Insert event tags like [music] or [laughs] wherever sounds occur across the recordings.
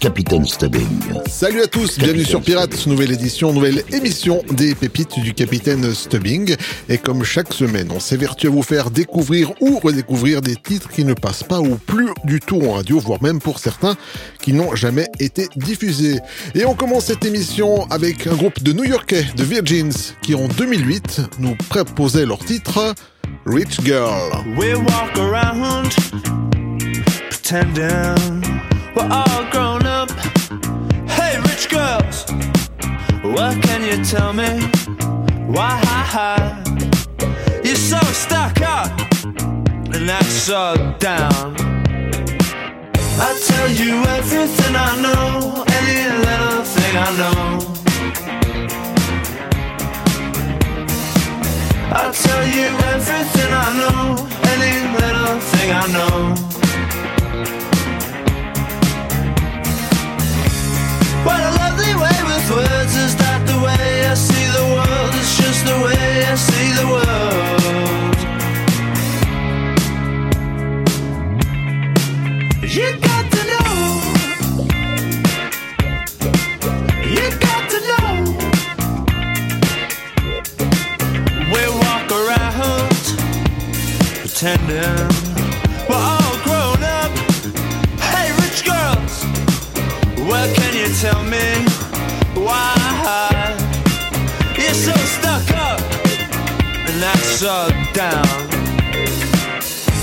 Capitaine Stubbing. Salut à tous, bienvenue sur Pirates, nouvelle édition, nouvelle émission des pépites du Capitaine Stubbing. Et comme chaque semaine, on s'évertue à vous faire découvrir ou redécouvrir des titres qui ne passent pas ou plus du tout en radio, voire même pour certains qui n'ont jamais été diffusés. Et on commence cette émission avec un groupe de New-Yorkais, de Virgins, qui en 2008 nous préposaient leur titre Rich Girl. We walk around pretending we're all grown up. Girls, what can you tell me? Why you're so stuck up and that's so down? I tell you everything I know, any little thing I know. I'll tell you everything I know, any little thing I know. What a lovely way with words. Is that the way I see the world? Just the way I see the world. You got to know. You got to know. We walk around pretending what can you tell me why you're so stuck up and that's so down?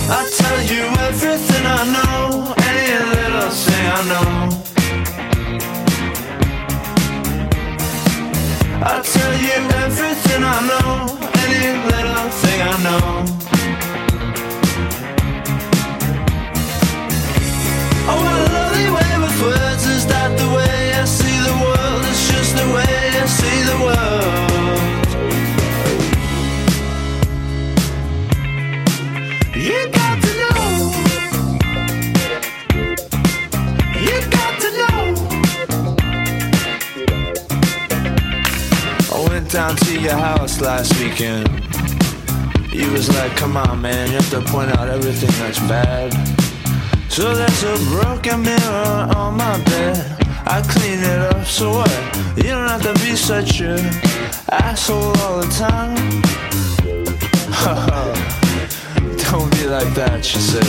I tell you everything I know, any little thing I know. I tell you everything I know, any little thing I know. Oh, what down to your house last weekend. You was like, come on, man, you have to point out everything that's bad. So there's a broken mirror on my bed. I clean it up, so what? You don't have to be such a asshole all the time. [laughs] don't be like that, she said.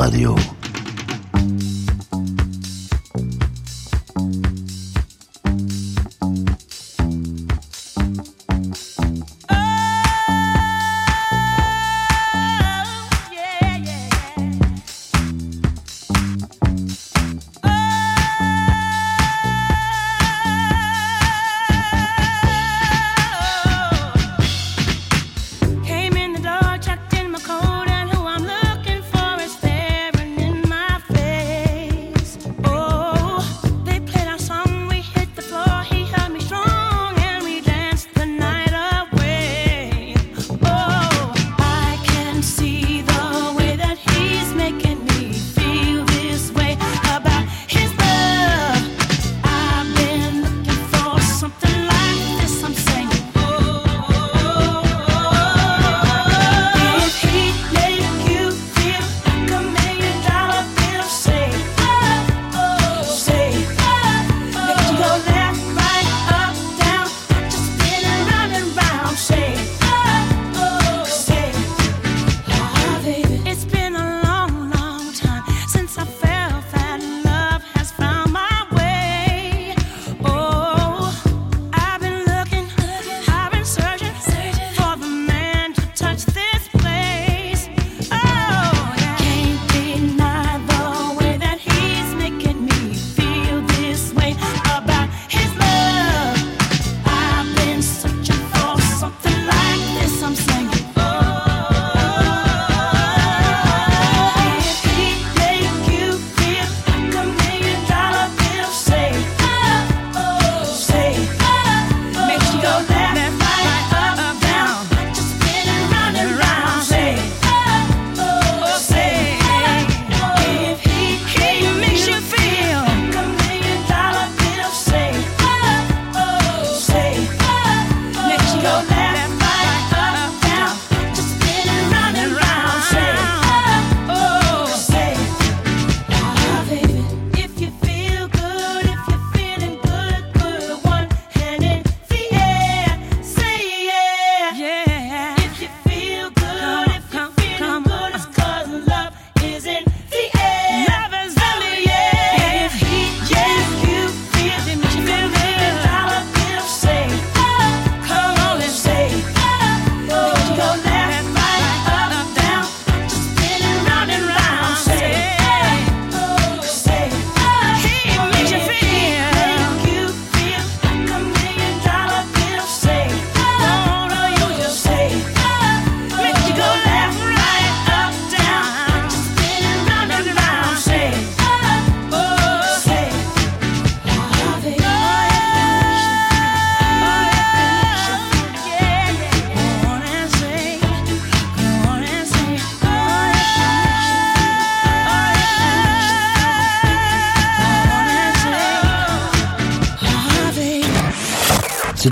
Radio.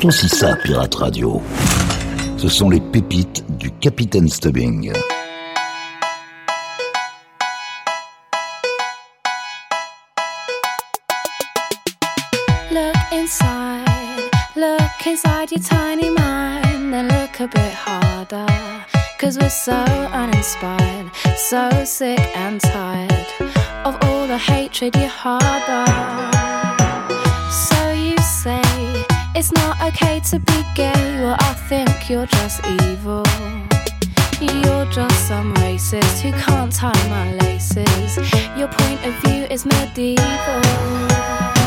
C'est aussi ça, Pirate Radio. Ce sont les pépites du Capitaine Stubbing. Look inside, look inside your tiny mind, and look a bit harder. Cause we're so uninspired, so sick and tired of all the hatred you harbor. It's not okay to be gay. Well, I think you're just evil. You're just some racist who can't tie my laces. Your point of view is medieval.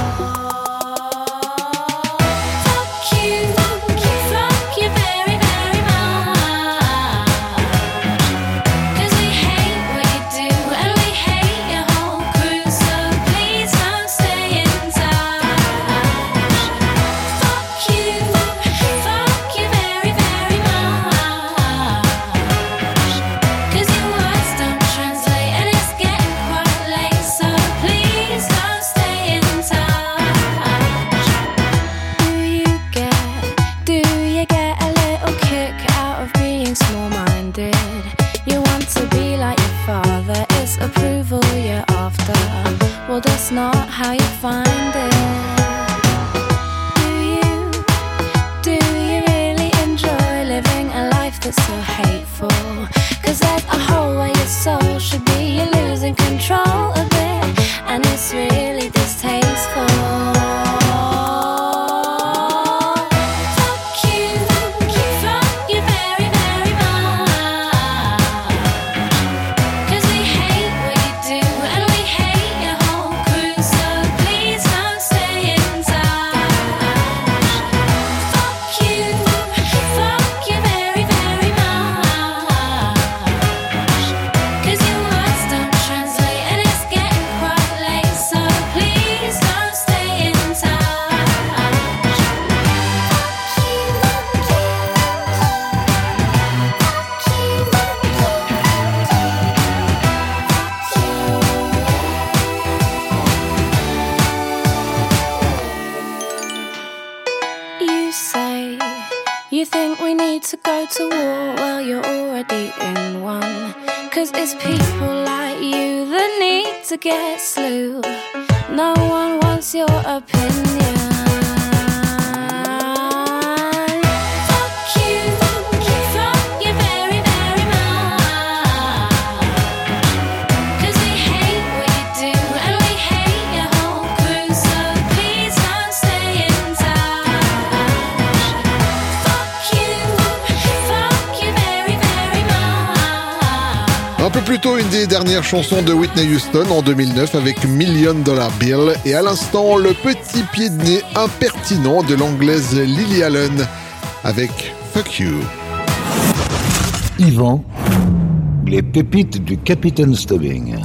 you think we need to go to war? Well, you're already in one. Cause it's people like you that need to get slew. No one wants your opinion. Un peu plutôt une des dernières chansons de Whitney Houston en 2009 avec Million Dollar Bill et à l'instant, le petit pied de nez impertinent de l'anglaise Lily Allen avec Fuck You. Yvan, les pépites du Capitaine Stubbing.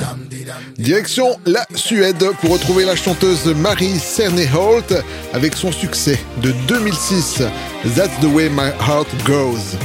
Direction la Suède pour retrouver la chanteuse Marie Cerné-Holt avec son succès de 2006, That's the way my heart goes.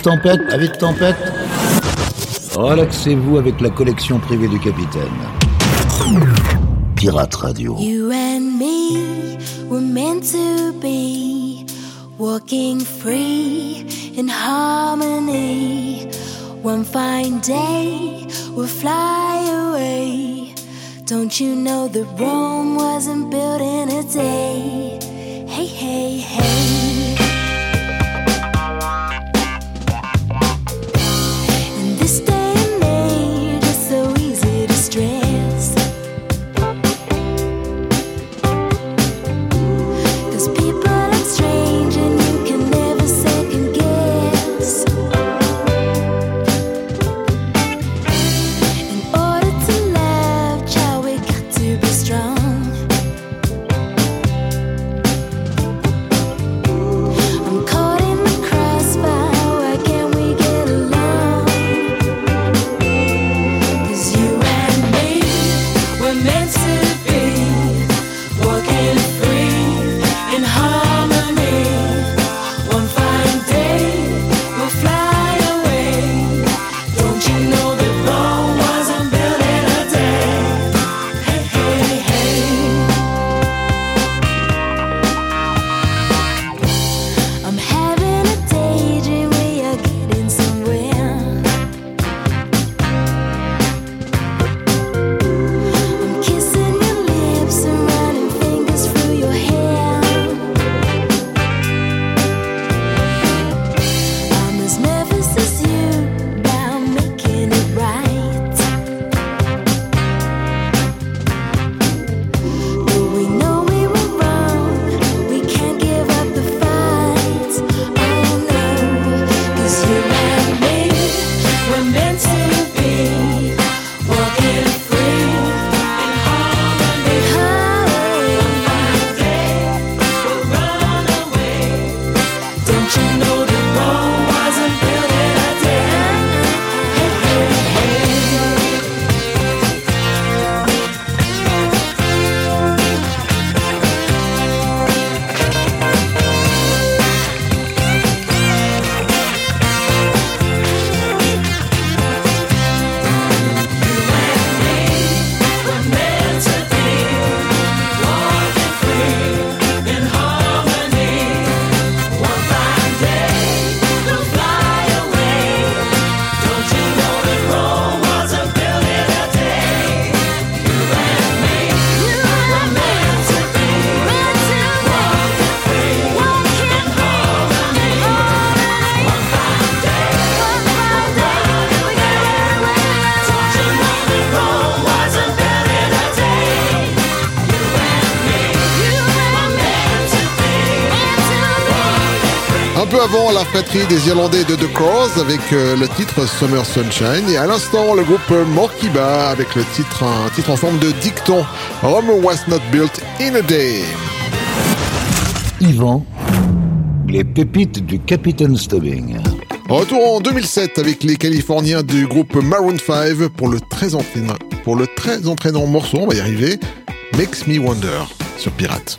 de tempête, avis de tempête. Oh, Relaxez-vous avec la collection privée du capitaine. Pirate Radio. You and me were meant to be walking free in harmony. One fine day we'll fly away. Don't you know the road? la fratrie des Irlandais de The Cross avec euh, le titre Summer Sunshine et à l'instant le groupe Morkiba avec le titre, un titre en forme de dicton Rome was not built in a day. Yvan, les pépites du Capitaine Stubbing. Retour en 2007 avec les Californiens du groupe Maroon 5 pour le très entraînant, pour le très entraînant morceau, on va y arriver, Makes Me Wonder sur Pirate.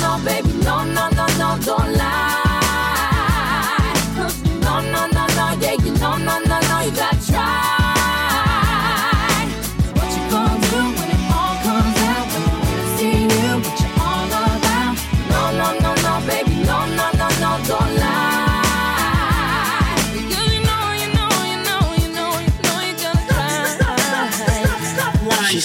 no, baby, no, no, no, no, don't lie.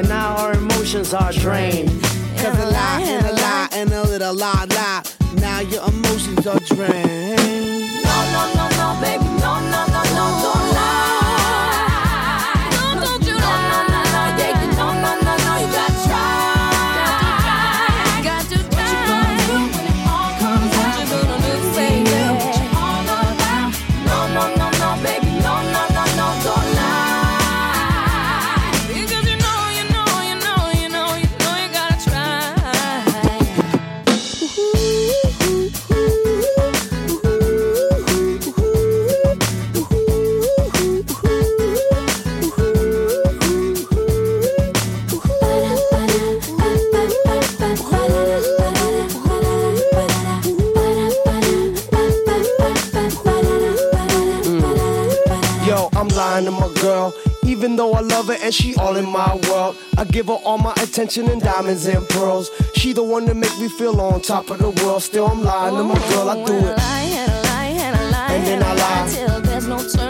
And now our emotions are drained. Cause a lie and a lie and a little lie lie. Now your emotions are drained. No, no, no, no, baby, Even though I love her and she all in my world, I give her all my attention and diamonds and pearls. She the one that make me feel on top of the world. Still, I'm lying to my girl. I do it. And then I lie. Till there's no turning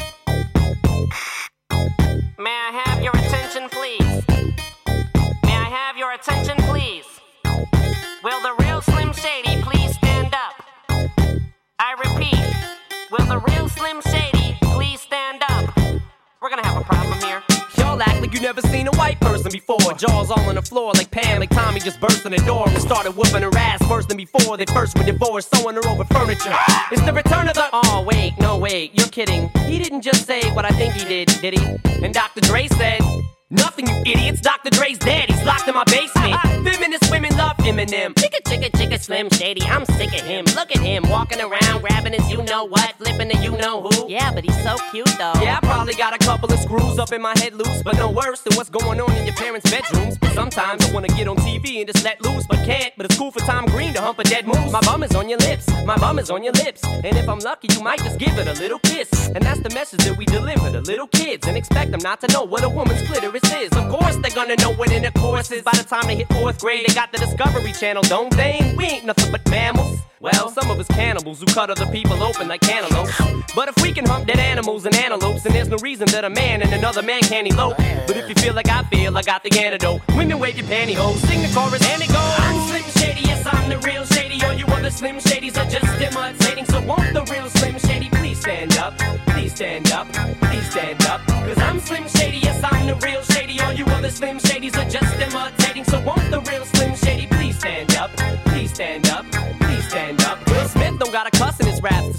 Before. They first were divorced, sewing her over furniture. It's the return of the. Oh, wait, no, wait, you're kidding. He didn't just say what I think he did, did he? And Dr. Dre said. Nothing, you idiots. Dr. Dre's dead. He's locked in my basement. Feminist women love Eminem. Chicka, chicka, chicka, Slim Shady. I'm sick of him. Look at him walking around, grabbing his you know what, flipping the you know who. Yeah, but he's so cute though. Yeah, I probably got a couple of screws up in my head loose, but no worse than what's going on in your parents' bedrooms. Sometimes I wanna get on TV and just let loose, but can't. But it's cool for Tom Green to hump a dead moose. My bum is on your lips, my bum is on your lips. And if I'm lucky, you might just give it a little kiss. And that's the message that we deliver to little kids and expect them not to know what a woman's clitoris is. Of course, they're gonna know what intercourse is. By the time they hit fourth grade, they got the Discovery Channel, don't they? We ain't nothing but mammals. Well, some of us cannibals who cut other people open like cantaloupes. But if we can hump dead animals and antelopes, then there's no reason that a man and another man can't elope. But if you feel like I feel, I got the antidote. Women wave your pantyhose, sing the chorus, and it goes. I'm Slim Shady, yes, I'm the real Shady. All you other Slim Shadys are just imitating. So won't the real Slim Shady please stand up? Please stand up, please stand up. Cause I'm Slim Shady,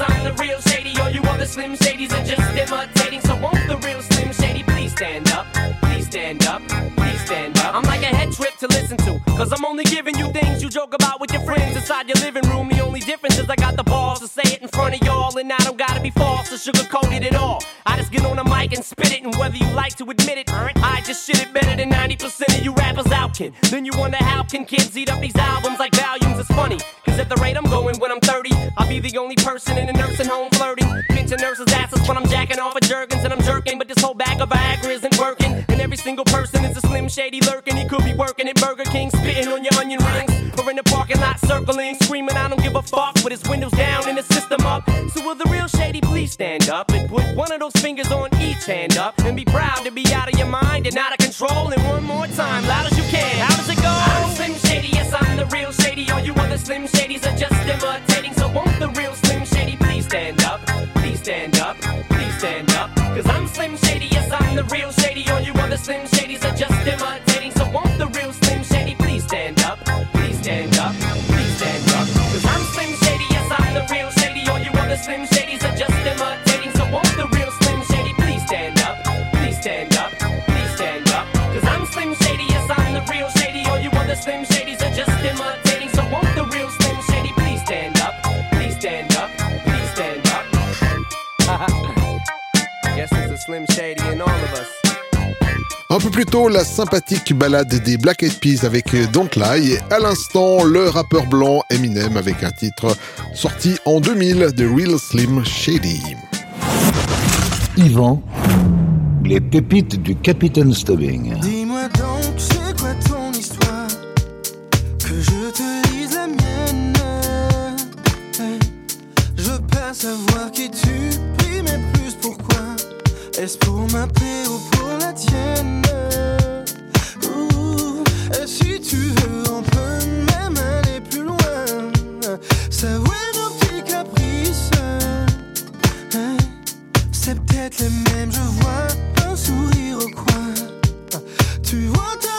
I'm the real Shady. All you other Slim Shadys are just imitating, so won't the real Slim Shady please stand up. Please stand up. Please stand up. I'm like a head trip to listen to. Cause I'm only giving you things you joke about with your friends inside your living room. The only difference is I got the balls to say it in front of y'all. And I don't gotta be false or sugarcoated at all. I just get on the mic and spit it. And whether you like to admit it, I just shit it better than 90% of you rappers out, kid. Then you wonder how can kids eat up these albums like volumes? It's funny. Cause at the rate I'm going when I'm 30, I'll be the only person in a nursing home flirting. Pinching nurses' asses when I'm jacking off of Jergens and I'm jerking. But this whole bag of Viagra isn't working. And every single person is a slim shady lurking. He could be working at Burger King, spitting on your onion rings. Or in the parking lot circling, screaming, I don't give a fuck. With his windows down and his system up. So will the real shady please stand up and put one of those fingers on each hand up and be proud to be out of your mind and out of control. And one more time, loud as you can. How does it go? I'm Slim Shady, yes, I'm the real shady. All you other Slim Shadys real shady. All you other Slim Shadys are just imitating. So won't the real Slim Shady please stand up? Please stand up. Please stand up. Cause I'm Slim Shady, yes, I'm the real shady. All you other Slim Shadys are just imitating. So won't the real Slim Shady please stand up? Please stand up. Please stand up. Cause I'm Slim Shady, yes, I'm the real shady. All you other Slim Shadys are just imitating. So won't the real Slim Shady please stand up? Please stand up. Please stand up. [laughs] Guess it's the Slim Shady Un peu plus tôt, la sympathique balade des Black Eyed Peas avec Don't Lie et à l'instant, le rappeur blanc Eminem avec un titre sorti en 2000 de Real Slim Shady. Yvan, les pépites du Capitaine Stubbing. Dis-moi donc, c'est quoi ton histoire? Que je te lise la mienne. Je veux pas savoir qui tu pries, mais plus pourquoi. Est-ce pour ma paix ou pour la tienne? Tu veux, on peut même aller plus loin. Savourer nos petits caprices. Hey, C'est peut-être les mêmes, je vois un sourire au coin. Tu vois, t'as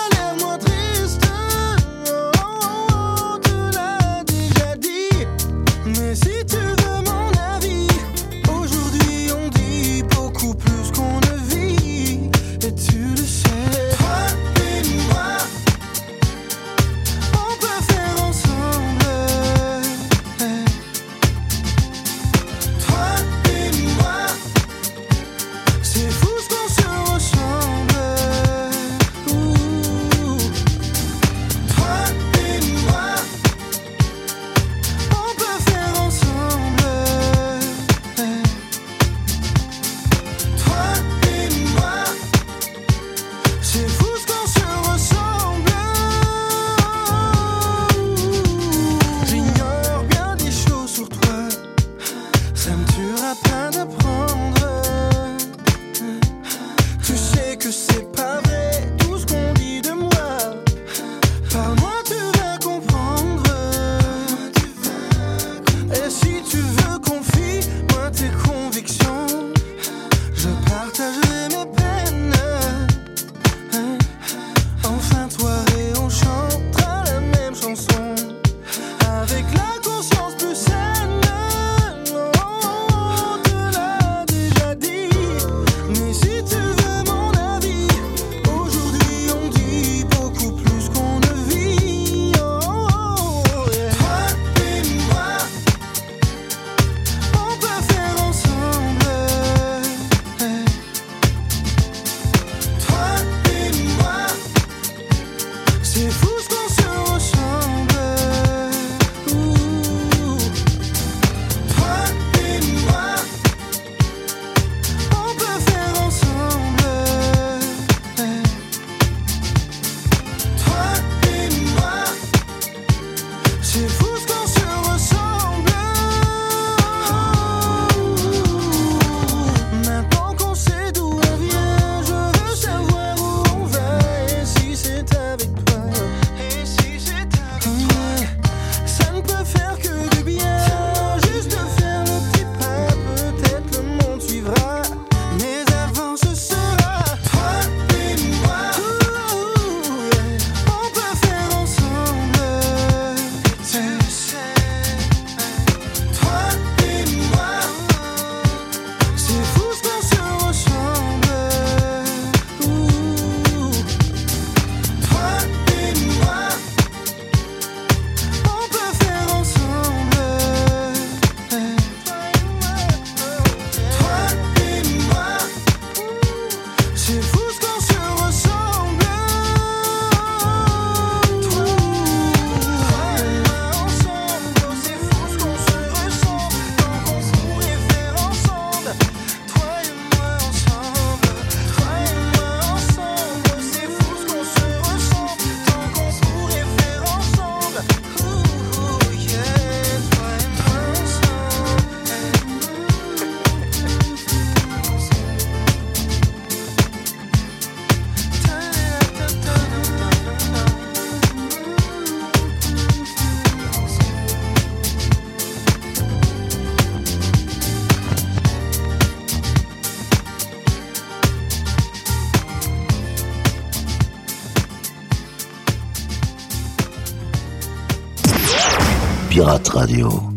Pirate Radio.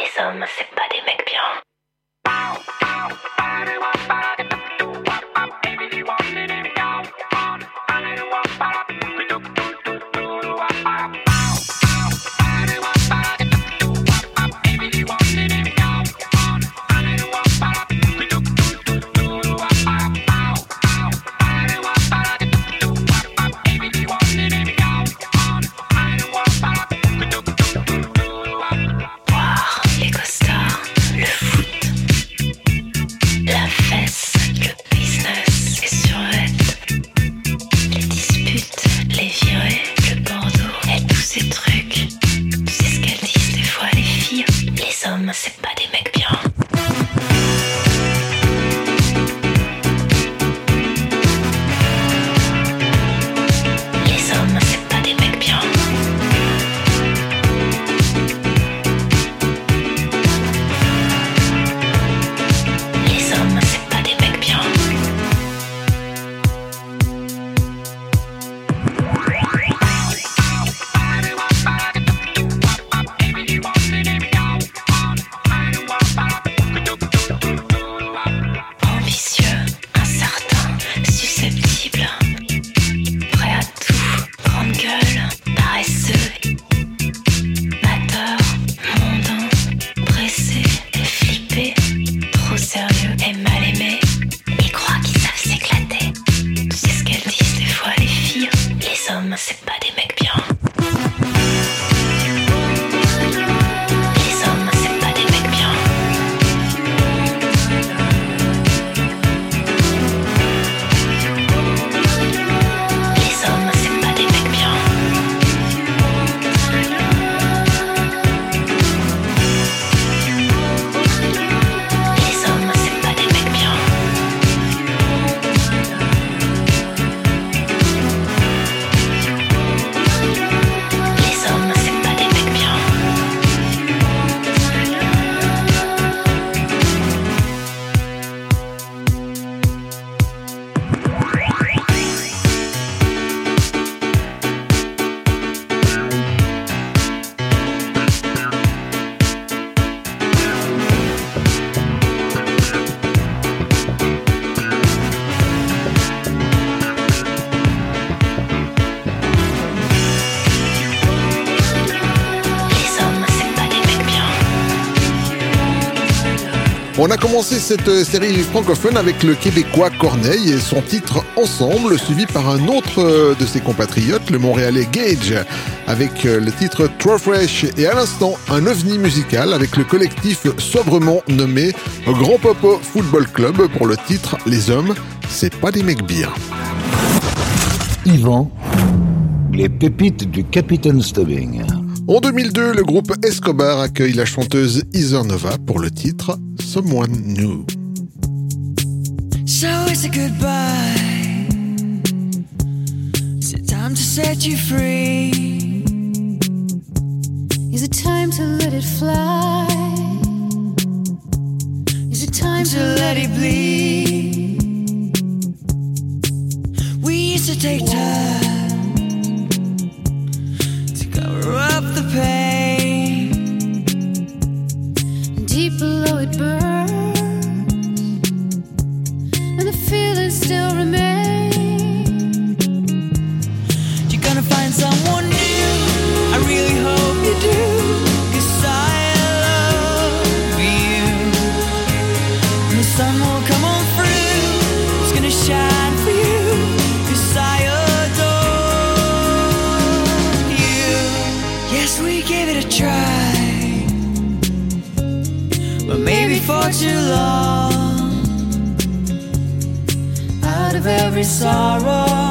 Commencé cette euh, série francophone avec le Québécois Corneille et son titre Ensemble, suivi par un autre euh, de ses compatriotes, le Montréalais Gage, avec euh, le titre Trop Fresh et à l'instant un ovni musical avec le collectif sobrement nommé Grand Popo Football Club pour le titre Les hommes, c'est pas des mecs bien. Yvan, les pépites du Capitaine Stubbing. En 2002, le groupe Escobar accueille la chanteuse Heather Nova pour le titre Someone New. So it's a goodbye. Is it time to set you free? Is it time to let it fly? Is it time To let it bleed. We used to take time to cover up the pain. Deep below it burns, Out of every sorrow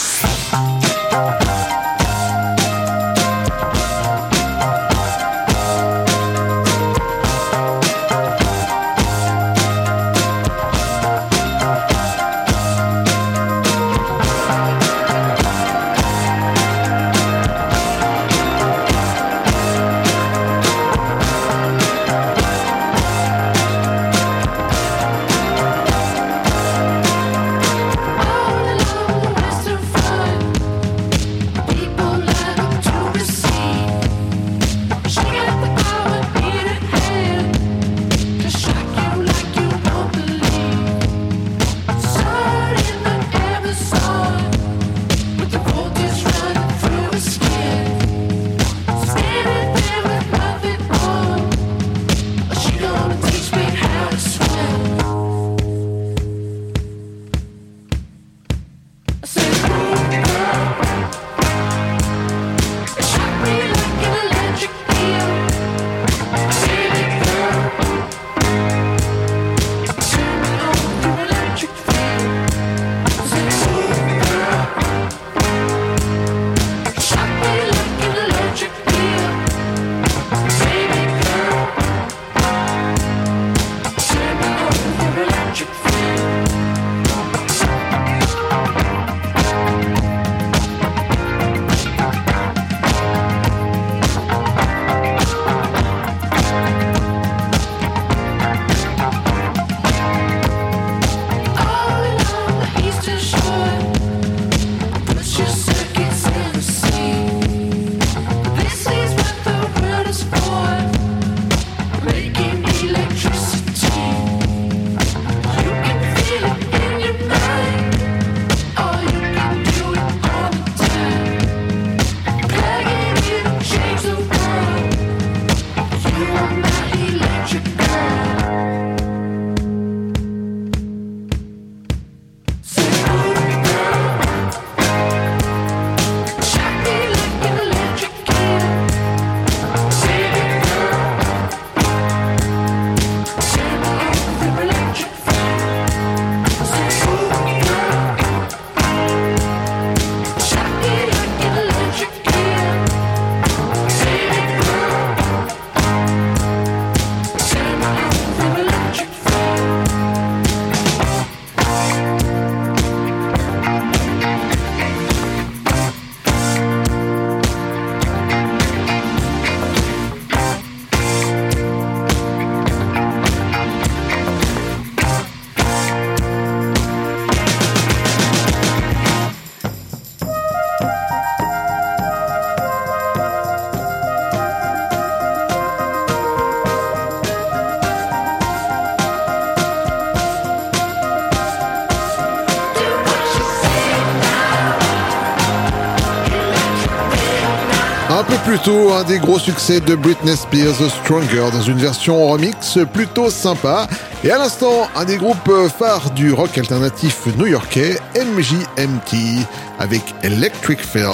Un peu plus tôt, un des gros succès de Britney Spears, Stronger, dans une version remix plutôt sympa. Et à l'instant, un des groupes phares du rock alternatif new-yorkais, MJMT, avec Electric Feel.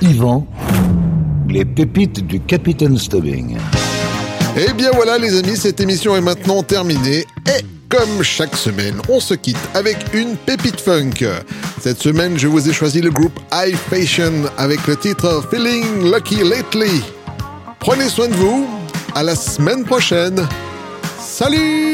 Yvan, les pépites du Capitaine Stubbing. Et Eh bien voilà les amis, cette émission est maintenant terminée. Et comme chaque semaine, on se quitte avec une pépite funk. Cette semaine, je vous ai choisi le groupe High Fashion avec le titre Feeling Lucky Lately. Prenez soin de vous. À la semaine prochaine. Salut